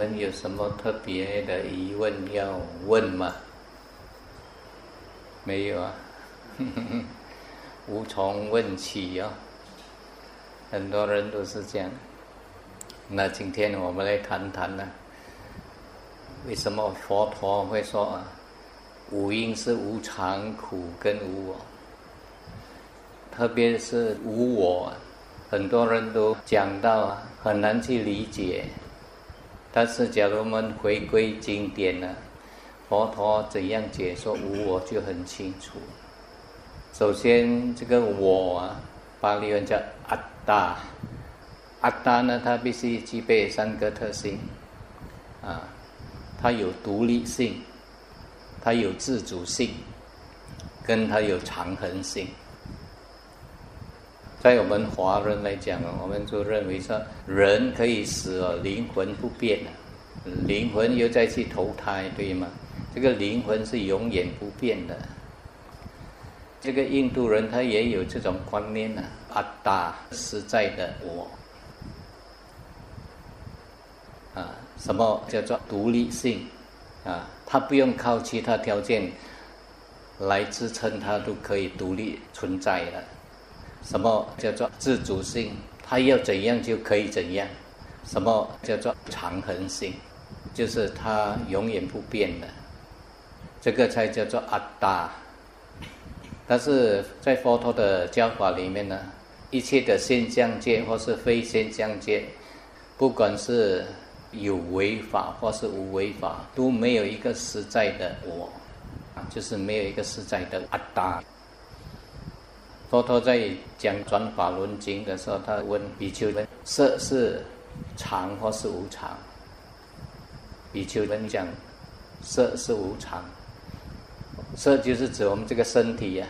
你们有什么特别的疑问要问吗？没有啊，无从问起啊。很多人都是这样。那今天我们来谈谈呢，为什么佛陀会说啊，五因是无常、苦跟无我，特别是无我。很多人都讲到啊，很难去理解。但是，假如我们回归经典呢，佛陀怎样解说无我就很清楚。首先，这个我啊，巴利文叫阿达，阿达呢，它必须具备三个特性啊，它有独立性，它有自主性，跟它有长恒性。在我们华人来讲啊，我们就认为说，人可以死哦，灵魂不变的，灵魂又再去投胎，对吗？这个灵魂是永远不变的。这个印度人他也有这种观念呢，阿达实在的我啊，什么叫做独立性啊？他不用靠其他条件来支撑，他都可以独立存在了。什么叫做自主性？他要怎样就可以怎样。什么叫做长恒性？就是它永远不变的。这个才叫做阿达。但是在佛陀的教法里面呢，一切的现象界或是非现象界，不管是有为法或是无为法，都没有一个实在的我，啊，就是没有一个实在的阿达。佛陀在讲《转法轮经》的时候，他问比丘们：色是常或是无常？比丘们讲：色是无常。色就是指我们这个身体呀，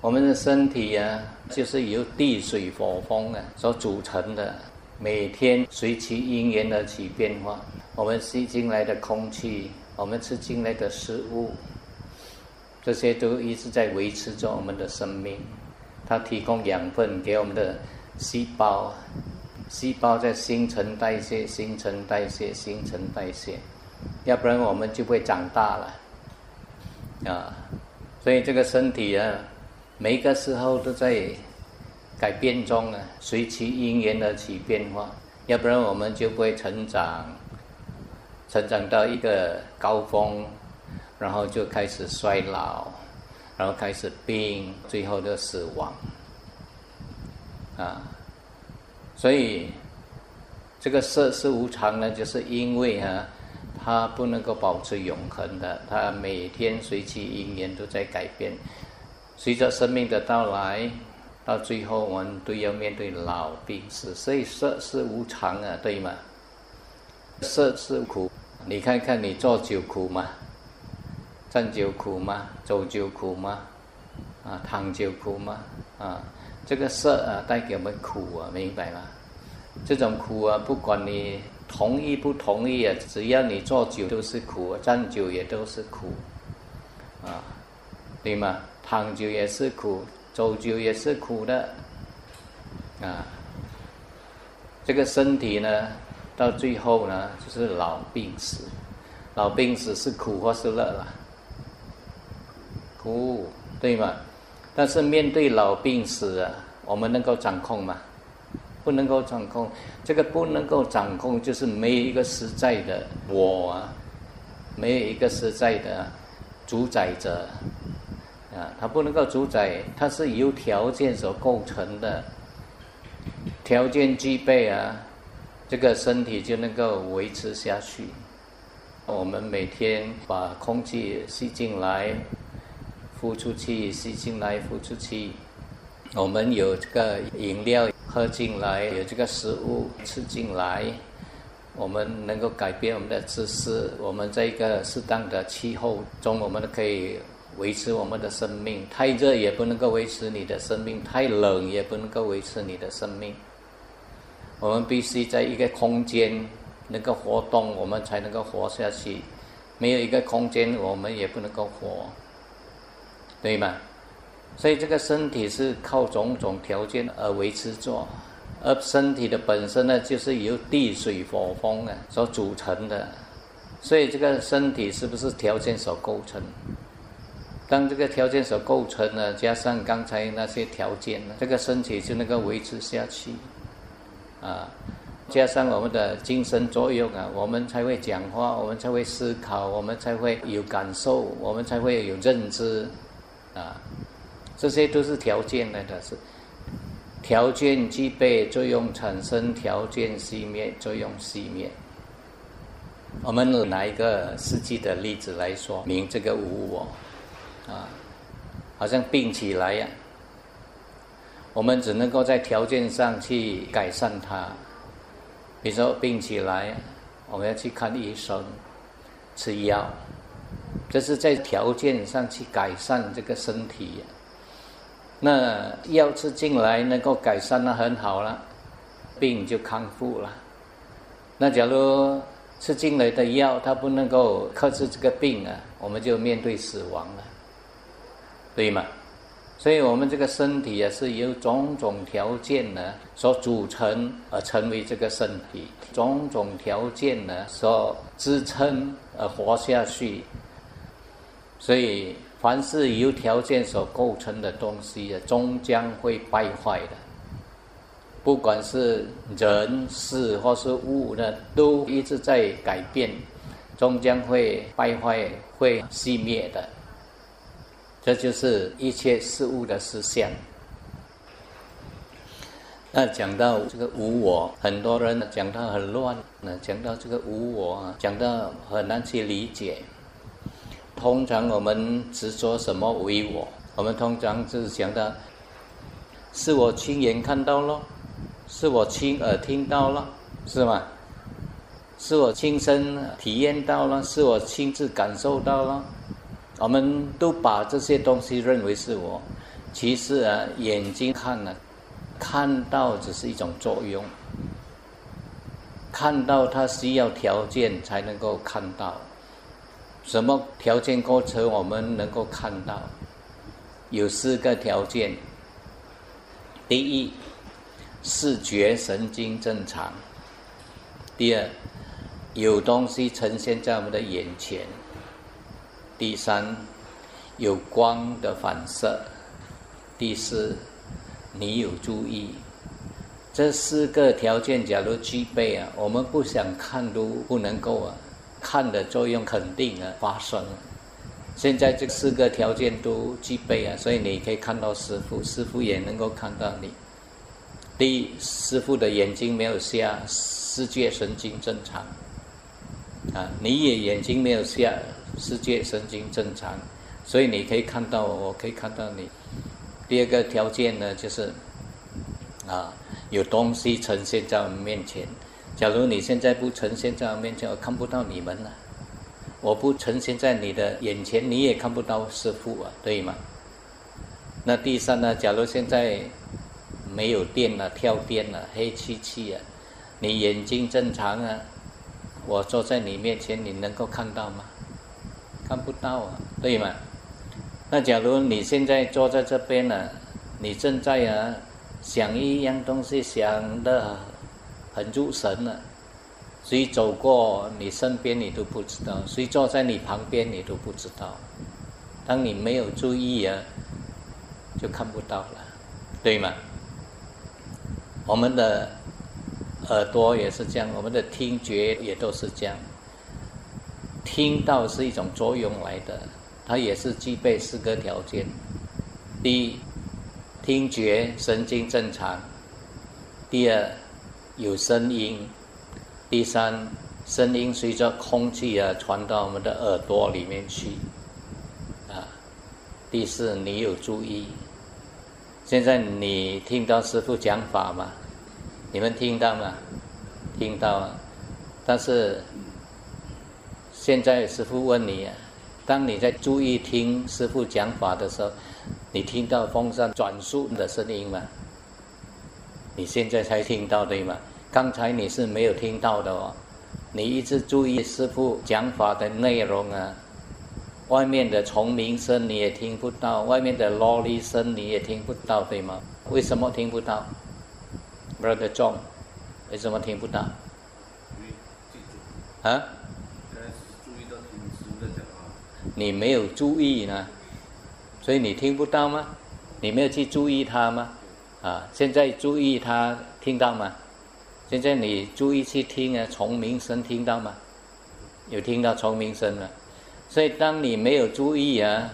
我们的身体呀，就是由地水火风啊所组成的，每天随其因缘而起变化。我们吸进来的空气，我们吃进来的食物。这些都一直在维持着我们的生命，它提供养分给我们的细胞，细胞在新陈代谢、新陈代谢、新陈代谢，要不然我们就会长大了，啊，所以这个身体啊，每个时候都在改变中啊，随其因缘而起变化，要不然我们就不会成长，成长到一个高峰。然后就开始衰老，然后开始病，最后的死亡，啊，所以这个色是无常呢，就是因为啊，它不能够保持永恒的，它每天随其因缘都在改变，随着生命的到来，到最后我们都要面对老病死，所以色是无常啊，对吗？色是苦，你看看你做酒苦吗？站久苦吗？走久苦吗？啊，躺久苦吗？啊，这个色啊，带给我们苦啊，明白吗？这种苦啊，不管你同意不同意啊，只要你坐久都是苦，站久也都是苦，啊，对吗？躺久也是苦，走久也是苦的，啊，这个身体呢，到最后呢，就是老病死，老病死是苦或是乐了？苦，对吗？但是面对老病死啊，我们能够掌控吗？不能够掌控。这个不能够掌控，就是没有一个实在的我啊，没有一个实在的主宰者啊，它不能够主宰，它是由条件所构成的。条件具备啊，这个身体就能够维持下去。我们每天把空气吸进来。呼出去，吸进来，呼出去。我们有这个饮料喝进来，有这个食物吃进来，我们能够改变我们的姿势。我们在一个适当的气候中，我们可以维持我们的生命。太热也不能够维持你的生命，太冷也不能够维持你的生命。我们必须在一个空间能够活动，我们才能够活下去。没有一个空间，我们也不能够活。对吗？所以这个身体是靠种种条件而维持着，而身体的本身呢，就是由地水火风啊所组成的，所以这个身体是不是条件所构成？当这个条件所构成呢，加上刚才那些条件呢，这个身体就能够维持下去，啊，加上我们的精神作用啊，我们才会讲话，我们才会思考，我们才会有感受，我们才会有认知，啊，这些都是条件来的是。条件具备，作用产生；条件熄灭，作用熄灭。我们拿一个实际的例子来说明这个无我啊，好像病起来呀，我们只能够在条件上去改善它。比如说病起来，我们要去看医生，吃药，这是在条件上去改善这个身体。那药吃进来能够改善，那很好了，病就康复了。那假如吃进来的药它不能够克制这个病啊，我们就面对死亡了，对吗？所以我们这个身体啊，是由种种条件呢所组成而成为这个身体，种种条件呢所支撑而活下去，所以。凡是由条件所构成的东西啊，终将会败坏的。不管是人事或是物呢，都一直在改变，终将会败坏、会熄灭的。这就是一切事物的实相。那讲到这个无我，很多人讲到很乱，那讲到这个无我，讲到很难去理解。通常我们执着什么为我？我们通常就是想到，是我亲眼看到了，是我亲耳听到了，是吗？是我亲身体验到了，是我亲自感受到了。我们都把这些东西认为是我，其实啊，眼睛看呢，看到只是一种作用，看到它需要条件才能够看到。什么条件构成我们能够看到？有四个条件。第一，视觉神经正常；第二，有东西呈现在我们的眼前；第三，有光的反射；第四，你有注意。这四个条件假如具备啊，我们不想看都不能够啊。看的作用肯定啊发生了，现在这四个条件都具备啊，所以你可以看到师傅，师傅也能够看到你。第一，师傅的眼睛没有瞎，视觉神经正常，啊，你也眼睛没有瞎，视觉神经正常，所以你可以看到我，我可以看到你。第二个条件呢，就是啊，有东西呈现在我们面前。假如你现在不呈现在我面前，我看不到你们了。我不呈现在你的眼前，你也看不到师傅啊，对吗？那第三呢？假如现在没有电了，跳电了，黑漆漆啊，你眼睛正常啊，我坐在你面前，你能够看到吗？看不到啊，对吗？那假如你现在坐在这边呢，你正在啊想一样东西，想的。很入神了，谁走过你身边你都不知道，谁坐在你旁边你都不知道。当你没有注意啊，就看不到了，对吗？我们的耳朵也是这样，我们的听觉也都是这样。听到是一种作用来的，它也是具备四个条件：第一，听觉神经正常；第二，有声音，第三，声音随着空气啊传到我们的耳朵里面去，啊，第四，你有注意。现在你听到师傅讲法吗？你们听到吗？听到啊。但是现在师傅问你啊，当你在注意听师傅讲法的时候，你听到风扇转速的声音吗？你现在才听到对吗？刚才你是没有听到的哦，你一直注意师傅讲法的内容啊。外面的虫鸣声你也听不到，外面的啰哩声你也听不到，对吗？为什么听不到？Brother John，为什么听不到？啊？你没有注意呢，所以你听不到吗？你没有去注意他吗？啊，现在注意他听到吗？现在你注意去听啊，虫鸣声听到吗？有听到虫鸣声了。所以当你没有注意啊，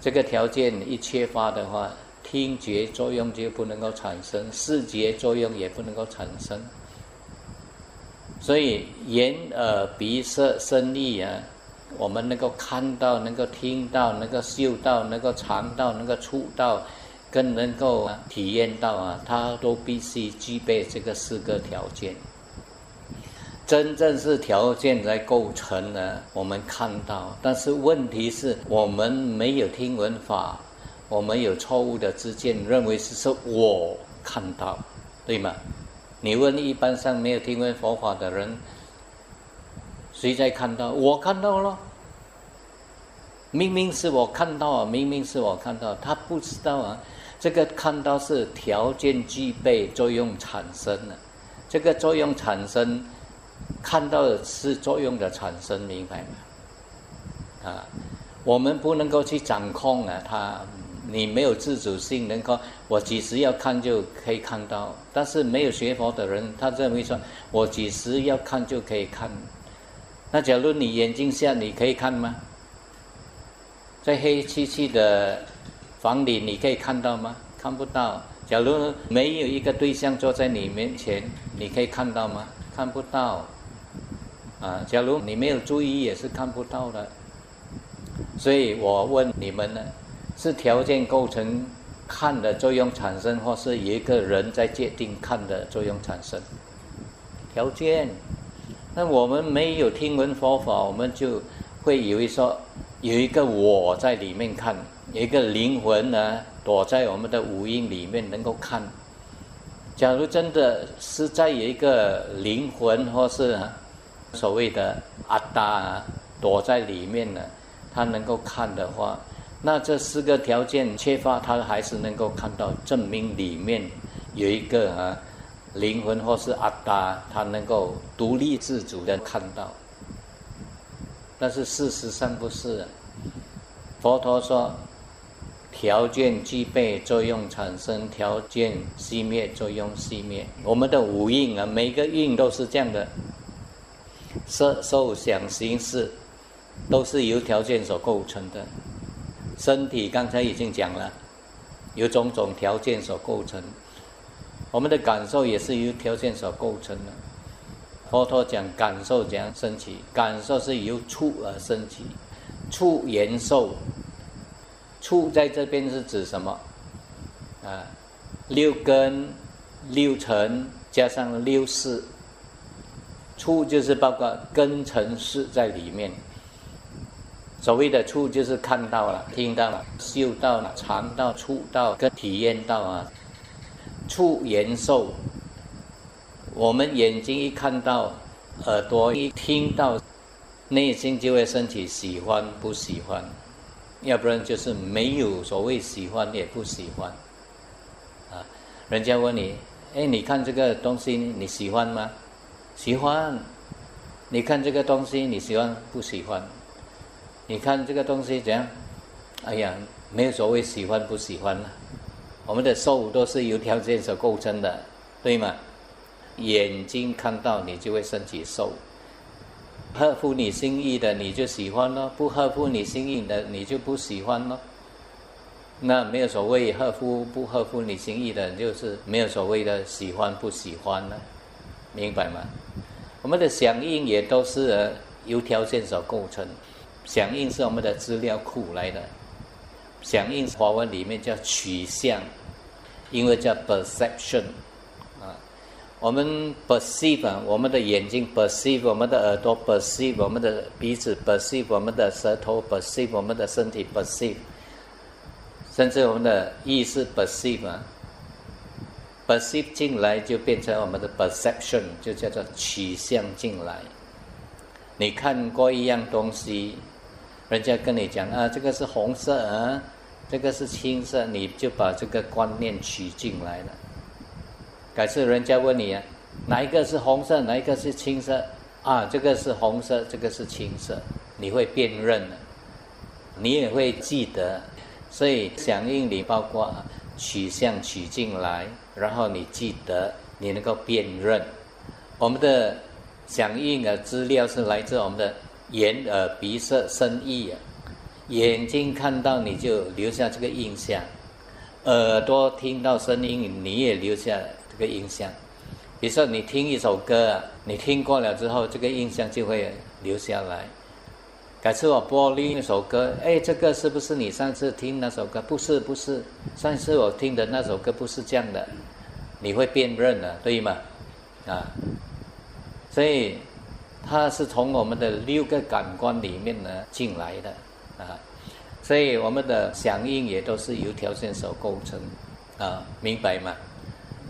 这个条件一缺乏的话，听觉作用就不能够产生，视觉作用也不能够产生。所以眼、耳、鼻、舌、身、意啊。我们能够看到，能够听到，能够嗅到，能够尝到，能够触到，更能够体验到啊，它都必须具备这个四个条件。真正是条件来构成呢，我们看到，但是问题是我们没有听闻法，我们有错误的知见，认为是说我看到，对吗？你问一般上没有听闻佛法的人。谁在看到？我看到了，明明是我看到啊，明明是我看到，他不知道啊。这个看到是条件具备，作用产生了。这个作用产生，看到的是作用的产生，明白吗？啊，我们不能够去掌控啊，他你没有自主性，能够我几时要看就可以看到。但是没有学佛的人，他认为说我几时要看就可以看。那假如你眼睛下，你可以看吗？在黑漆漆的房里，你可以看到吗？看不到。假如没有一个对象坐在你面前，你可以看到吗？看不到。啊，假如你没有注意，也是看不到的。所以我问你们呢，是条件构成看的作用产生，或是一个人在界定看的作用产生？条件。那我们没有听闻佛法，我们就会以为说有一个我在里面看，一个灵魂呢躲在我们的五音里面能够看。假如真的是在有一个灵魂或是所谓的阿达啊躲在里面呢，他能够看的话，那这四个条件缺乏，他还是能够看到，证明里面有一个啊。灵魂或是阿达，他能够独立自主的看到，但是事实上不是。佛陀说，条件具备，作用产生；条件熄灭，作用熄灭。我们的五蕴啊，每个蕴都是这样的，色、受、想、行、识，都是由条件所构成的。身体刚才已经讲了，由种种条件所构成。我们的感受也是由条件所构成的。佛陀讲感受怎样升起？感受是由触而升起，触延受。触在这边是指什么？啊，六根、六尘加上六识。触就是包括根尘识在里面。所谓的触就是看到了、听到了、嗅到了、尝到、触到跟体验到啊。触延受，我们眼睛一看到，耳朵一听到，内心就会升起喜欢不喜欢，要不然就是没有所谓喜欢也不喜欢。啊，人家问你，哎，你看这个东西你喜欢吗？喜欢。你看这个东西你喜欢不喜欢？你看这个东西怎样？哎呀，没有所谓喜欢不喜欢了。我们的受都是由条件所构成的，对吗？眼睛看到你就会升起受，合乎你心意的你就喜欢咯，不合乎你心意的你就不喜欢咯。那没有所谓合乎不合乎你心意的，就是没有所谓的喜欢不喜欢了，明白吗？我们的响应也都是由条件所构成，响应是我们的资料库来的。响应华文里面叫取向，因为叫 perception，我们 perceive，我们的眼睛 perceive，我们的耳朵 perceive，我们的鼻子 perceive，我们的舌头 perceive，我们的身体 perceive，甚至我们的意识 perceive 啊，perceive 进来就变成我们的 perception，就叫做取向进来。你看过一样东西，人家跟你讲啊，这个是红色啊。这个是青色，你就把这个观念取进来了。改次人家问你啊，哪一个是红色，哪一个是青色？啊，这个是红色，这个是青色，你会辨认的，你也会记得。所以响应你包括取向取进来，然后你记得，你能够辨认。我们的响应的资料是来自我们的眼、耳、鼻、舌、身、意啊。眼睛看到你就留下这个印象，耳朵听到声音你也留下个印象。比如说你听一首歌，你听过了之后，这个印象就会留下来。改次我播另一首歌，哎，这个是不是你上次听那首歌？不是，不是，上次我听的那首歌不是这样的，你会辨认的，对吗？啊，所以它是从我们的六个感官里面呢进来的。啊，所以我们的响应也都是由条件所构成，啊，明白吗？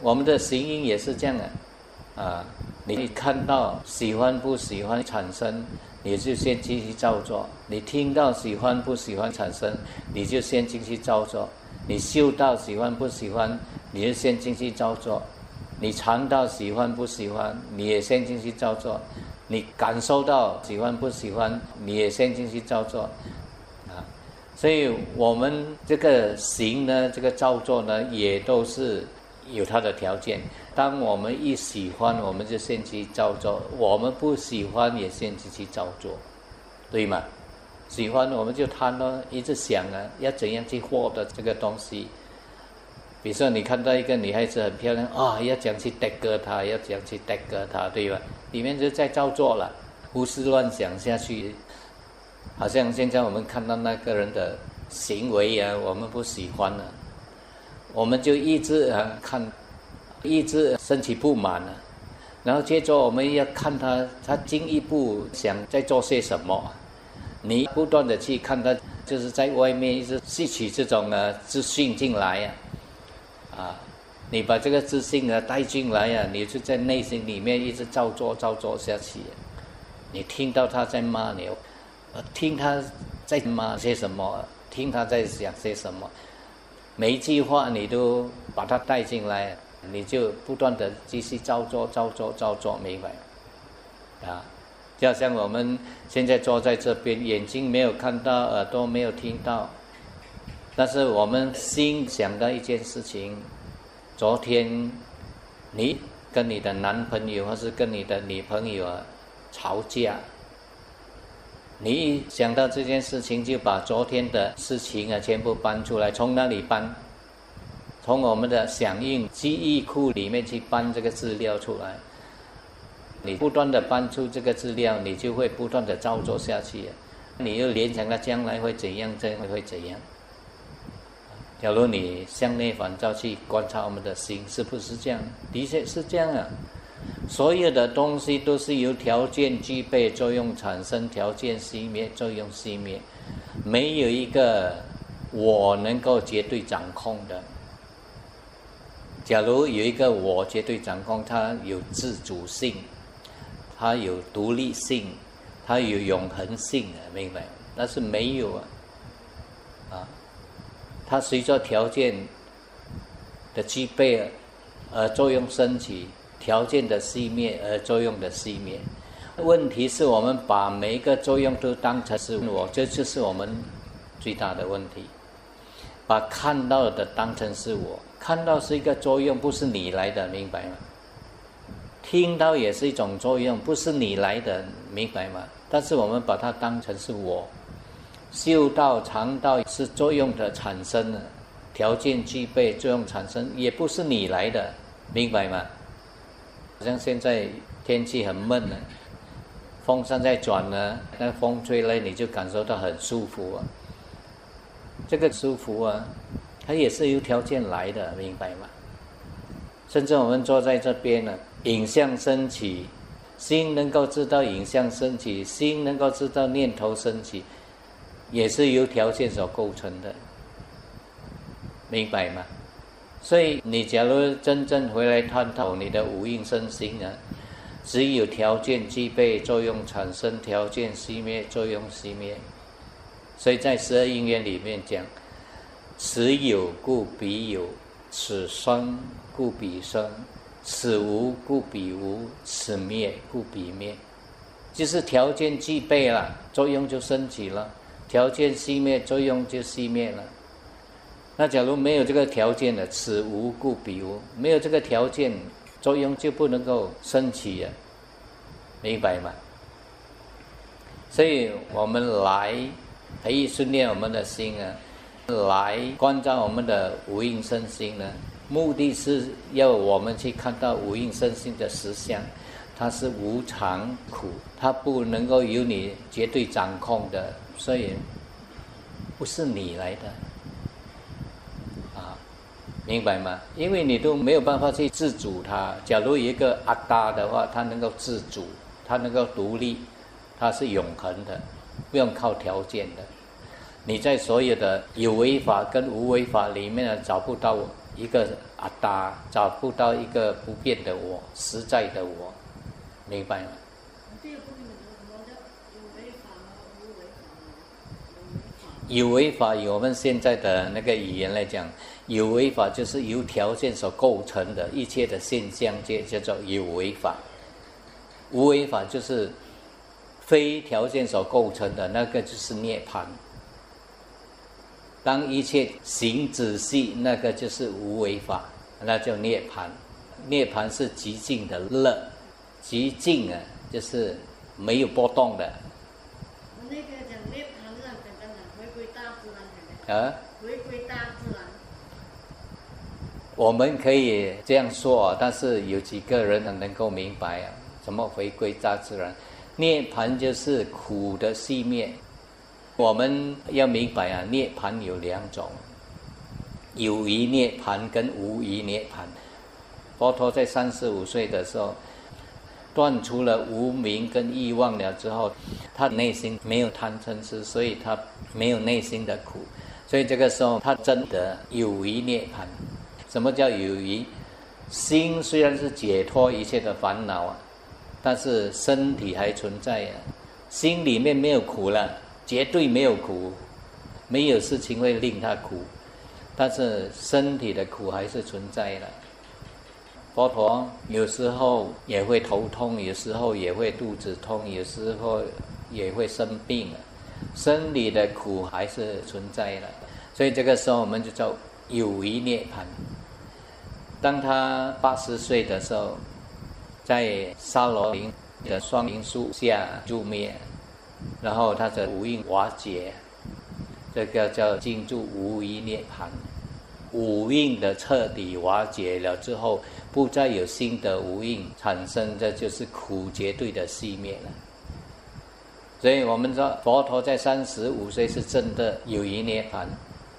我们的行音也是这样的，啊，你看到喜欢不喜欢产生，你就先继续照做；你听到喜欢不喜欢产生，你就先进去照做；你嗅到喜欢不喜欢，你就先进去照做；你尝到喜欢不喜欢，你也先进去照做；你感受到喜欢不喜欢，你也先进去照做。所以我们这个行呢，这个造作呢，也都是有它的条件。当我们一喜欢，我们就先去照做；我们不喜欢，也先去去照做，对吗？喜欢我们就贪咯，一直想啊，要怎样去获得这个东西？比如说，你看到一个女孩子很漂亮啊，要讲去带歌她，要讲去带歌她，对吧？里面就在照做了，胡思乱想下去。好像现在我们看到那个人的行为啊，我们不喜欢了，我们就一直啊看，一直升起不满啊，然后接着我们要看他，他进一步想在做些什么，你不断的去看他，就是在外面一直吸取这种呢资讯进来呀，啊，你把这个自信啊带进来呀，你就在内心里面一直照做照做下去，你听到他在骂你。听他在骂些什么，听他在讲些什么，每一句话你都把它带进来，你就不断的继续照做、照做、照做，明白？啊，就像我们现在坐在这边，眼睛没有看到，耳朵没有听到，但是我们心想到一件事情：昨天你跟你的男朋友或是跟你的女朋友吵架。你一想到这件事情，就把昨天的事情啊全部搬出来，从哪里搬？从我们的响应记忆库里面去搬这个资料出来。你不断的搬出这个资料，你就会不断的照做下去。你又联想到将来会怎样，将来会怎样？假如你向内反照去观察我们的心，是不是这样？的确是这样啊。所有的东西都是由条件具备作用产生，条件熄灭作用熄灭，没有一个我能够绝对掌控的。假如有一个我绝对掌控，它有自主性，它有独立性，它有永恒性，明白？但是没有啊，啊，它随着条件的具备而作用升起。条件的熄灭而作用的熄灭，问题是我们把每一个作用都当成是我，这就是我们最大的问题。把看到的当成是我，看到是一个作用，不是你来的，明白吗？听到也是一种作用，不是你来的，明白吗？但是我们把它当成是我，嗅到、尝到是作用的产生，条件具备作用产生，也不是你来的，明白吗？好像现在天气很闷呢，风扇在转呢，那风吹来你就感受到很舒服啊。这个舒服啊，它也是由条件来的，明白吗？甚至我们坐在这边呢，影像升起，心能够知道影像升起，心能够知道念头升起，也是由条件所构成的，明白吗？所以，你假如真正回来探讨你的五蕴身心啊，只有条件具备，作用产生；条件熄灭，作用熄灭。所以在十二因缘里面讲：此有故彼有，此生故彼生，此无故彼无，此灭故彼灭。就是条件具备了，作用就升起了；条件熄灭，作用就熄灭了。那假如没有这个条件的，此无故彼无，没有这个条件，作用就不能够升起呀，明白吗？所以我们来培育训练我们的心啊，来关照我们的无应身心呢。目的是要我们去看到无应身心的实相，它是无常苦，它不能够由你绝对掌控的，所以不是你来的，明白吗？因为你都没有办法去自主它。假如一个阿达的话，它能够自主，它能够独立，它是永恒的，不用靠条件的。你在所有的有为法跟无为法里面呢，找不到。一个阿达找不到一个不变的我，实在的我，明白吗？有为法，以我们现在的那个语言来讲，有为法就是由条件所构成的一切的现象界，叫做有为法。无为法就是非条件所构成的那个，就是涅槃。当一切行仔细，那个就是无为法，那叫涅槃。涅槃是极静的乐，极静啊，就是没有波动的。那个讲涅槃是很简单的，回归大。啊？回归大自然。我们可以这样说，但是有几个人能够明白啊？怎么回归大自然？涅槃就是苦的熄灭。我们要明白啊，涅槃有两种，有余涅槃跟无余涅槃。佛陀在三十五岁的时候，断除了无名跟欲望了之后，他内心没有贪嗔痴，所以他没有内心的苦。所以这个时候，他真的有余涅槃。什么叫有余？心虽然是解脱一切的烦恼啊，但是身体还存在啊，心里面没有苦了。绝对没有苦，没有事情会令他苦，但是身体的苦还是存在的。佛陀有时候也会头痛，有时候也会肚子痛，有时候也会生病，生理的苦还是存在的。所以这个时候我们就叫有余涅槃。当他八十岁的时候，在沙罗林的双林树下入灭。然后他的五蕴瓦解，这个叫进入无余涅槃。五蕴的彻底瓦解了之后，不再有新的无蕴产生，这就是苦绝对的熄灭了。所以我们说，佛陀在三十五岁是真的有余涅槃，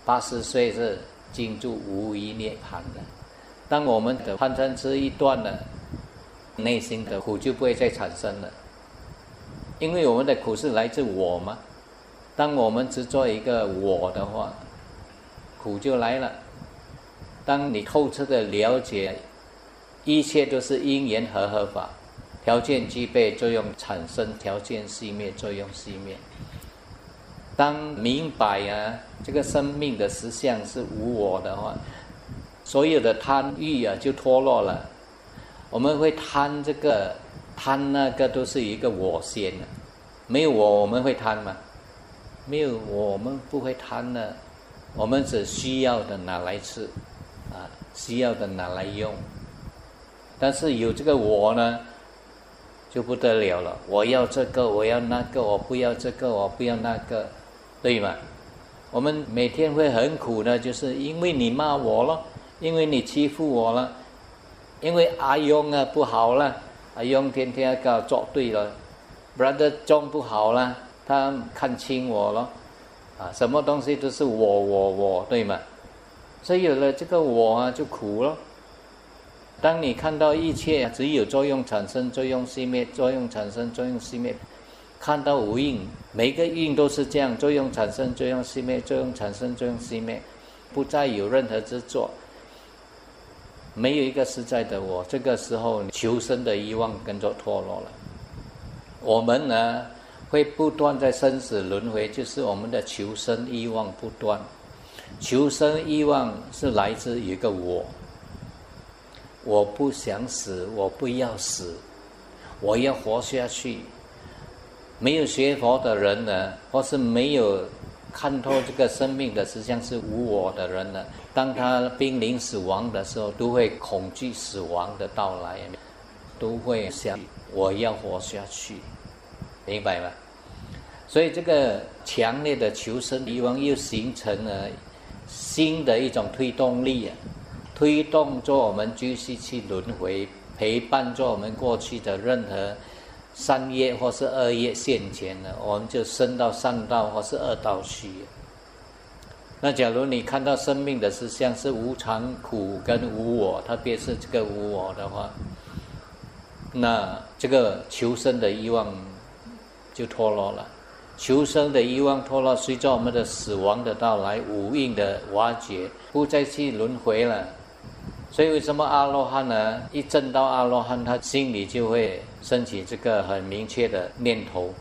八十岁是进入无余涅槃的。当我们的贪嗔痴一断了，内心的苦就不会再产生了。因为我们的苦是来自我嘛，当我们只做一个我的话，苦就来了。当你透彻的了解，一切都是因缘和合法，条件具备，作用产生，条件熄灭，作用熄灭。当明白啊，这个生命的实相是无我的话，所有的贪欲啊就脱落了。我们会贪这个。贪那个都是一个我先的，没有我我们会贪吗？没有我们不会贪的，我们只需要的拿来吃，啊，需要的拿来用。但是有这个我呢，就不得了了。我要这个，我要那个，我不要这个，我不要那个，对吗？我们每天会很苦的，就是因为你骂我了，因为你欺负我了，因为阿勇啊不好了。阿用天天搞作对了，brother 装不好了，他看清我了，啊，什么东西都是我我我，对吗？所以有了这个我啊，就苦了。当你看到一切只有作用产生，作用熄灭，作用产生，作用熄灭，看到无印，每个印都是这样，作用产生，作用熄灭，作用产生，作用熄灭，不再有任何执着。没有一个实在的我，这个时候求生的欲望跟着脱落了。我们呢会不断在生死轮回，就是我们的求生欲望不断。求生欲望是来自一个我，我不想死，我不要死，我要活下去。没有学佛的人呢，或是没有看透这个生命的实相是无我的人呢，当他濒临死亡的时候，都会恐惧死亡的到来，都会想我要活下去，明白吗？所以这个强烈的求生欲望又形成了新的一种推动力啊，推动着我们继续去轮回，陪伴着我们过去的任何善业或是恶业现前呢，我们就升到善道或是恶道去。那假如你看到生命的实相是无常、苦跟无我，特别是这个无我的话，那这个求生的欲望就脱落了。求生的欲望脱落，随着我们的死亡的到来，无印的瓦解，不再去轮回了。所以，为什么阿罗汉呢？一证到阿罗汉，他心里就会升起这个很明确的念头：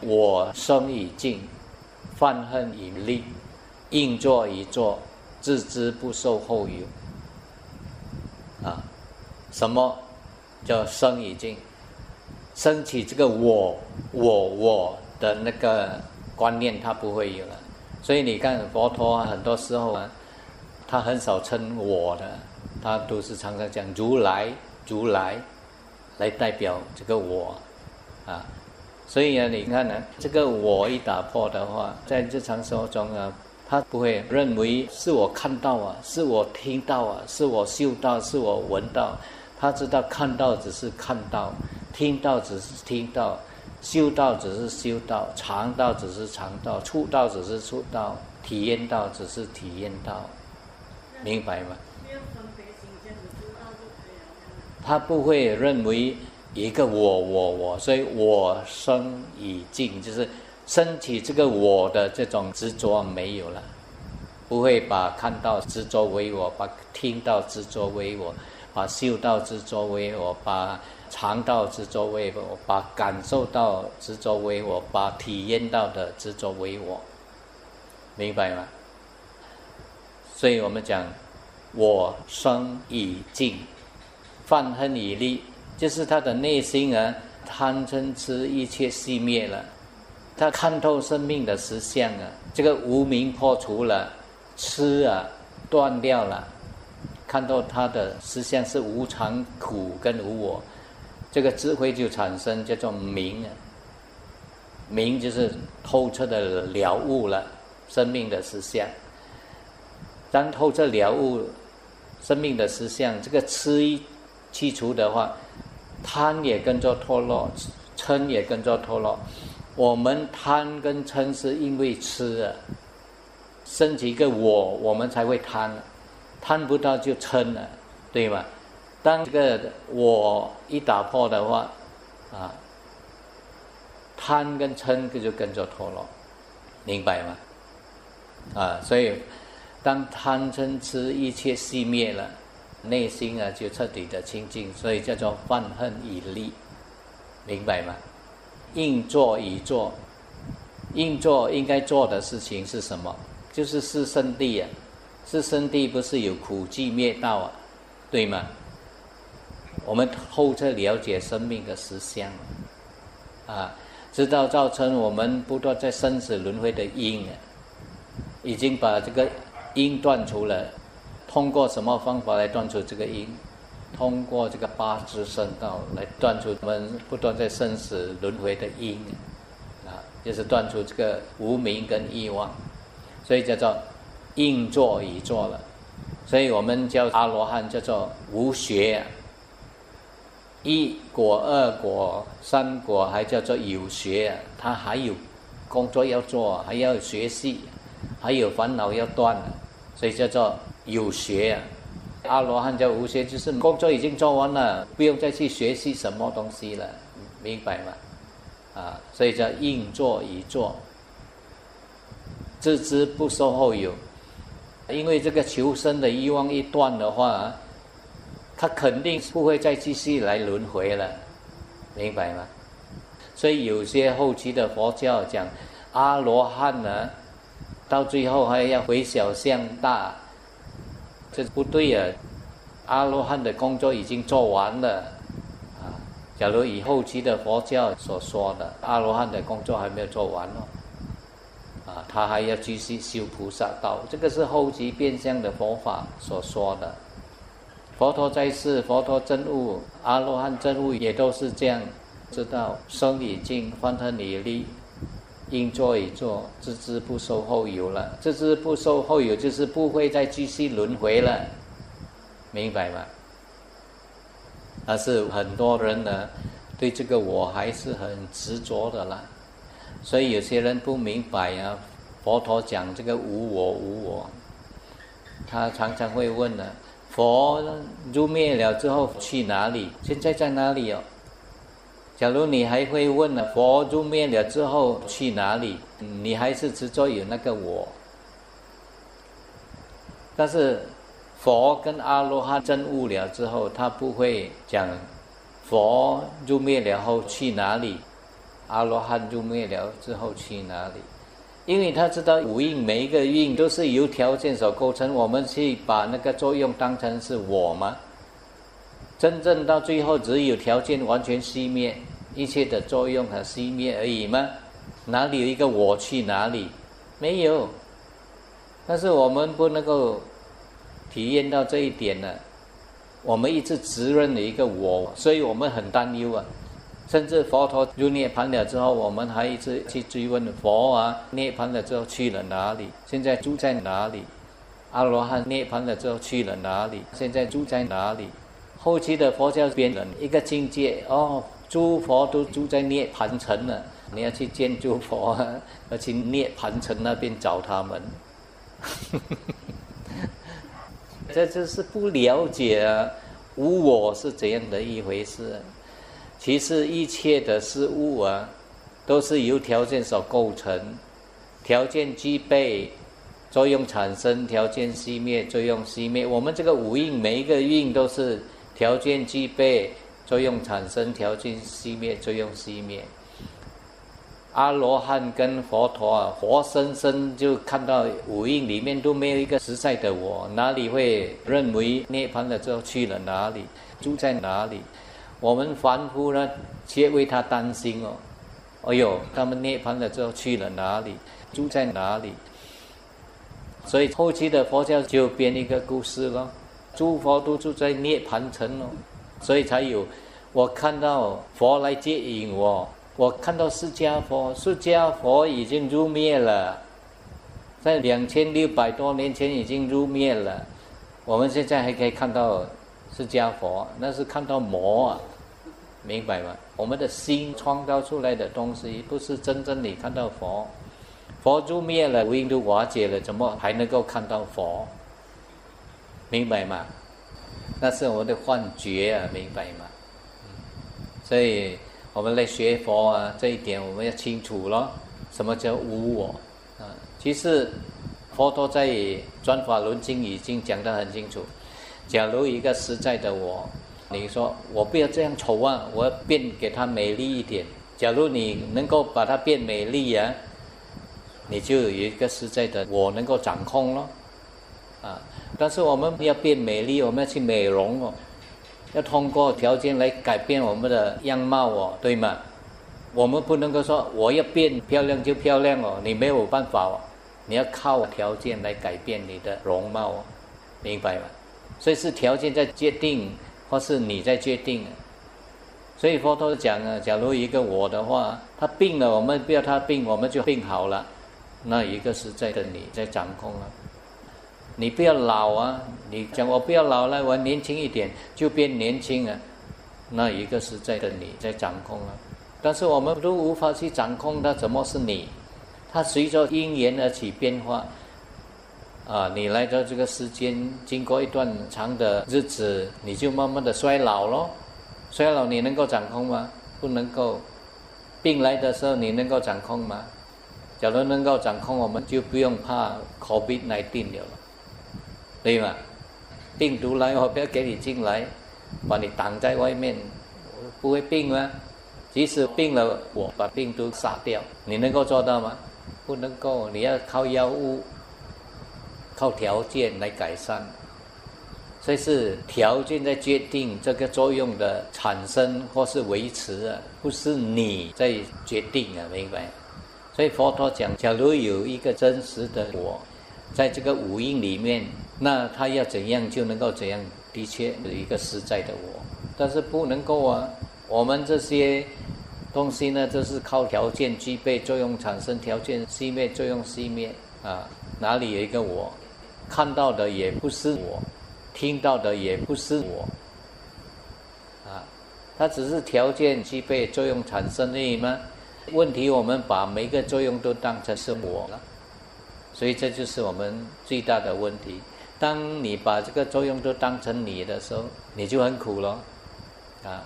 我生已尽，犯恨已立，应作已作，自知不受后有。啊，什么叫生已尽？升起这个我，我，我。的那个观念他不会有了，所以你看佛陀很多时候啊，他很少称我的，他都是常常讲如来如来来代表这个我啊，所以啊，你看呢，这个我一打破的话，在日常生活中啊，他不会认为是我看到啊，是我听到啊，是我嗅到，是我闻到，他知道看到只是看到，听到只是听到。嗅到只是嗅到，尝到只是尝到，触到只是触到，体验到只是体验到，明白吗？他不会认为一个我我我，所以我生已尽，就是身体这个我的这种执着没有了，不会把看到执着为我，把听到执着为我，把嗅到执着为我，把。尝到执着为我，把感受到执着为我，把体验到的执着为我，明白吗？所以我们讲，我生已尽，犯恨已立，就是他的内心啊，贪嗔痴一切熄灭了，他看透生命的实相啊，这个无名破除了，痴啊断掉了，看到他的实相是无常、苦跟无我。这个智慧就产生，叫做明啊。明就是透彻的了悟了生命的实相。当透彻了悟生命的实相，这个痴一去除的话，贪也跟着脱落，嗔也跟着脱落。我们贪跟嗔是因为吃啊，升起一个我，我们才会贪，贪不到就嗔了，对吗？当这个我一打破的话，啊，贪跟嗔就跟着脱落，明白吗？啊，所以当贪嗔痴一切熄灭了，内心啊就彻底的清净，所以叫做犯恨已立，明白吗？应做已做，应做应该做的事情是什么？就是是圣地啊，是圣地不是有苦寂灭道啊，对吗？我们透彻了解生命的实相，啊，知道造成我们不断在生死轮回的因，啊已经把这个因断除了。通过什么方法来断除这个因？通过这个八支圣道来断除我们不断在生死轮回的因，啊，就是断除这个无名跟欲望，所以叫做应作已作了。所以我们叫阿罗汉叫做无学。一果、二果、三果，还叫做有学，他还有工作要做，还要学习，还有烦恼要断，所以叫做有学。阿罗汉叫无学，就是工作已经做完了，不用再去学习什么东西了，明白吗？啊，所以叫应作已作，自知不受后有。因为这个求生的欲望一断的话。他肯定不会再继续来轮回了，明白吗？所以有些后期的佛教讲阿罗汉呢，到最后还要回小向大，这不对啊！阿罗汉的工作已经做完了啊。假如以后期的佛教所说的，阿罗汉的工作还没有做完哦。啊，他还要继续修菩萨道，这个是后期变相的佛法所说的。佛陀在世，佛陀真悟，阿罗汉真悟也都是这样，知道生已尽，方恨已立，应作已作，知之不受后有了。知之不受后有，就是不会再继续轮回了，明白吗？但是很多人呢，对这个我还是很执着的啦。所以有些人不明白啊，佛陀讲这个无我无我，他常常会问呢：佛入灭了之后去哪里？现在在哪里哦？假如你还会问呢，佛入灭了之后去哪里？你还是执着有那个我。但是佛跟阿罗汉证悟了之后，他不会讲佛入灭了后去哪里。阿罗汉入灭了之后去哪里？因为他知道五蕴每一个蕴都是由条件所构成，我们去把那个作用当成是我吗？真正到最后只有条件完全熄灭，一切的作用和熄灭而已吗？哪里有一个我去哪里？没有。但是我们不能够体验到这一点呢。我们一直执认的一个我，所以我们很担忧啊。甚至佛陀入涅盘了之后，我们还一直去追问佛啊，涅盘了之后去了哪里？现在住在哪里？阿罗汉涅盘了之后去了哪里？现在住在哪里？后期的佛教变了一个境界哦，诸佛都住在涅盘城了，你要去见诸佛，要去涅盘城那边找他们。这就是不了解啊，无我是怎样的一回事。其实一切的事物啊，都是由条件所构成，条件具备，作用产生；条件熄灭，作用熄灭。我们这个五蕴，每一个蕴都是条件具备，作用产生；条件熄灭，作用熄灭。阿罗汉跟佛陀啊，活生生就看到五蕴里面都没有一个实在的我，哪里会认为涅槃了之后去了哪里，住在哪里？我们凡夫呢，却为他担心哦。哎呦，他们涅槃了之后去了哪里？住在哪里？所以后期的佛教就编一个故事咯，诸佛都住在涅槃城哦，所以才有我看到佛来接引我。我看到释迦佛，释迦佛已经入灭了，在两千六百多年前已经入灭了。我们现在还可以看到释迦佛，那是看到魔啊。明白吗？我们的心创造出来的东西，不是真正你看到佛，佛入灭了，无因都瓦解了，怎么还能够看到佛？明白吗？那是我们的幻觉啊，明白吗？所以我们来学佛啊，这一点我们要清楚咯。什么叫无我？啊，其实佛陀在《转法轮经》已经讲得很清楚。假如一个实在的我。你说我不要这样丑啊，我要变给它美丽一点。假如你能够把它变美丽呀，你就有一个实在的我能够掌控咯。啊，但是我们要变美丽，我们要去美容哦，要通过条件来改变我们的样貌哦，对吗？我们不能够说我要变漂亮就漂亮哦，你没有办法哦，你要靠条件来改变你的容貌哦，明白吗？所以是条件在决定。或是你在决定，所以佛陀讲啊，假如一个我的话，他病了，我们不要他病，我们就病好了。那一个是在的你在掌控了，你不要老啊，你讲我不要老了，我年轻一点就变年轻啊。那一个是在的你在掌控啊，但是我们都无法去掌控它，怎么是你？它随着因缘而起变化。啊，你来到这个世间，经过一段长的日子，你就慢慢的衰老咯。衰老你能够掌控吗？不能够。病来的时候你能够掌控吗？假如能够掌控，我们就不用怕 COVID 来对吗？病毒来，我不要给你进来，把你挡在外面，不会病吗？即使病了，我把病毒杀掉，你能够做到吗？不能够，你要靠药物。靠条件来改善，所以是条件在决定这个作用的产生或是维持啊，不是你在决定啊，明白？所以佛陀讲，假如有一个真实的我，在这个五蕴里面，那他要怎样就能够怎样，的确有一个实在的我，但是不能够啊，我们这些东西呢，都是靠条件具备作用产生，条件熄灭作用熄灭啊，哪里有一个我？看到的也不是我。听到的也不是我，啊，它只是条件具备作用产生而已吗？问题我们把每个作用都当成是我了，所以这就是我们最大的问题。当你把这个作用都当成你的时候，你就很苦了，啊，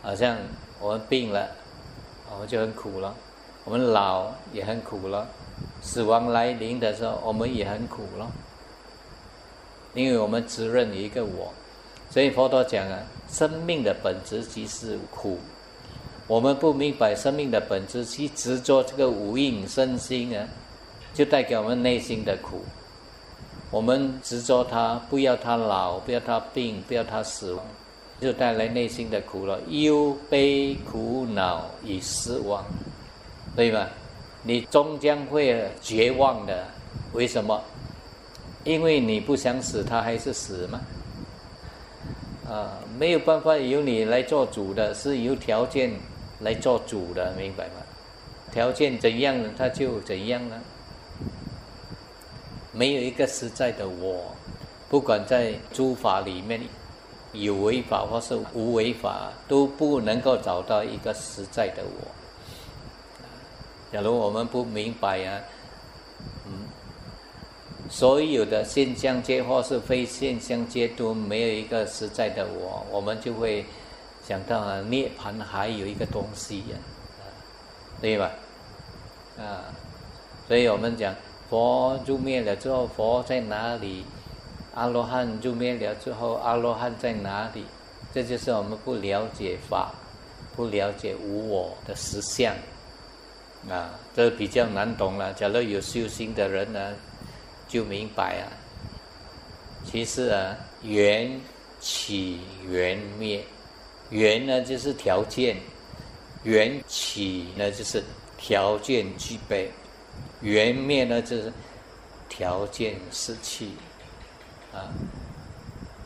好像我们病了，我们就很苦了；我们老也很苦了，死亡来临的时候，我们也很苦了。因为我们只认一个我，所以佛陀讲啊，生命的本质即是苦。我们不明白生命的本质，去执着这个无印身心啊，就带给我们内心的苦。我们执着他，不要他老，不要他病，不要他死亡，就带来内心的苦了，忧悲苦恼与失望，对吧？你终将会绝望的。为什么？因为你不想死，他还是死吗？啊，没有办法由你来做主的，是由条件来做主的，明白吗？条件怎样，他就怎样了。没有一个实在的我，不管在诸法里面有违法或是无违法，都不能够找到一个实在的我。假如我们不明白啊。所有的现象界或是非现象界都没有一个实在的我，我们就会想到啊，涅盘还有一个东西呀，对吧？啊，所以我们讲佛入灭了之后，佛在哪里？阿罗汉入灭了之后，阿罗汉在哪里？这就是我们不了解法，不了解无我的实相啊，这比较难懂了。假如有修心的人呢？就明白啊，其实啊，缘起缘灭，缘呢就是条件，缘起呢就是条件具备，缘灭呢就是条件失去，啊，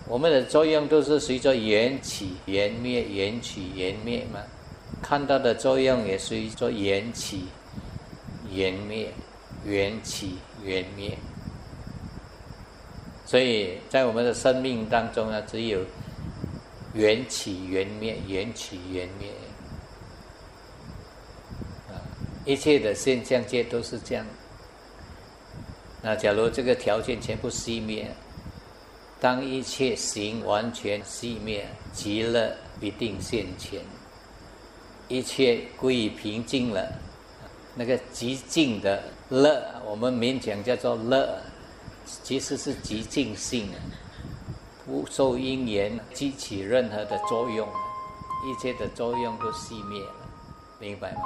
我们的作用都是随着缘起缘灭，缘起缘灭嘛，看到的作用也随着缘起缘灭，缘起缘灭。所以在我们的生命当中呢，只有缘起缘灭，缘起缘灭啊，一切的现象界都是这样。那假如这个条件全部熄灭，当一切行完全熄灭，极乐必定现前，一切归于平静了，那个极静的乐，我们勉强叫做乐。其实是极静性，不受因缘激起任何的作用，一切的作用都熄灭了，明白吗？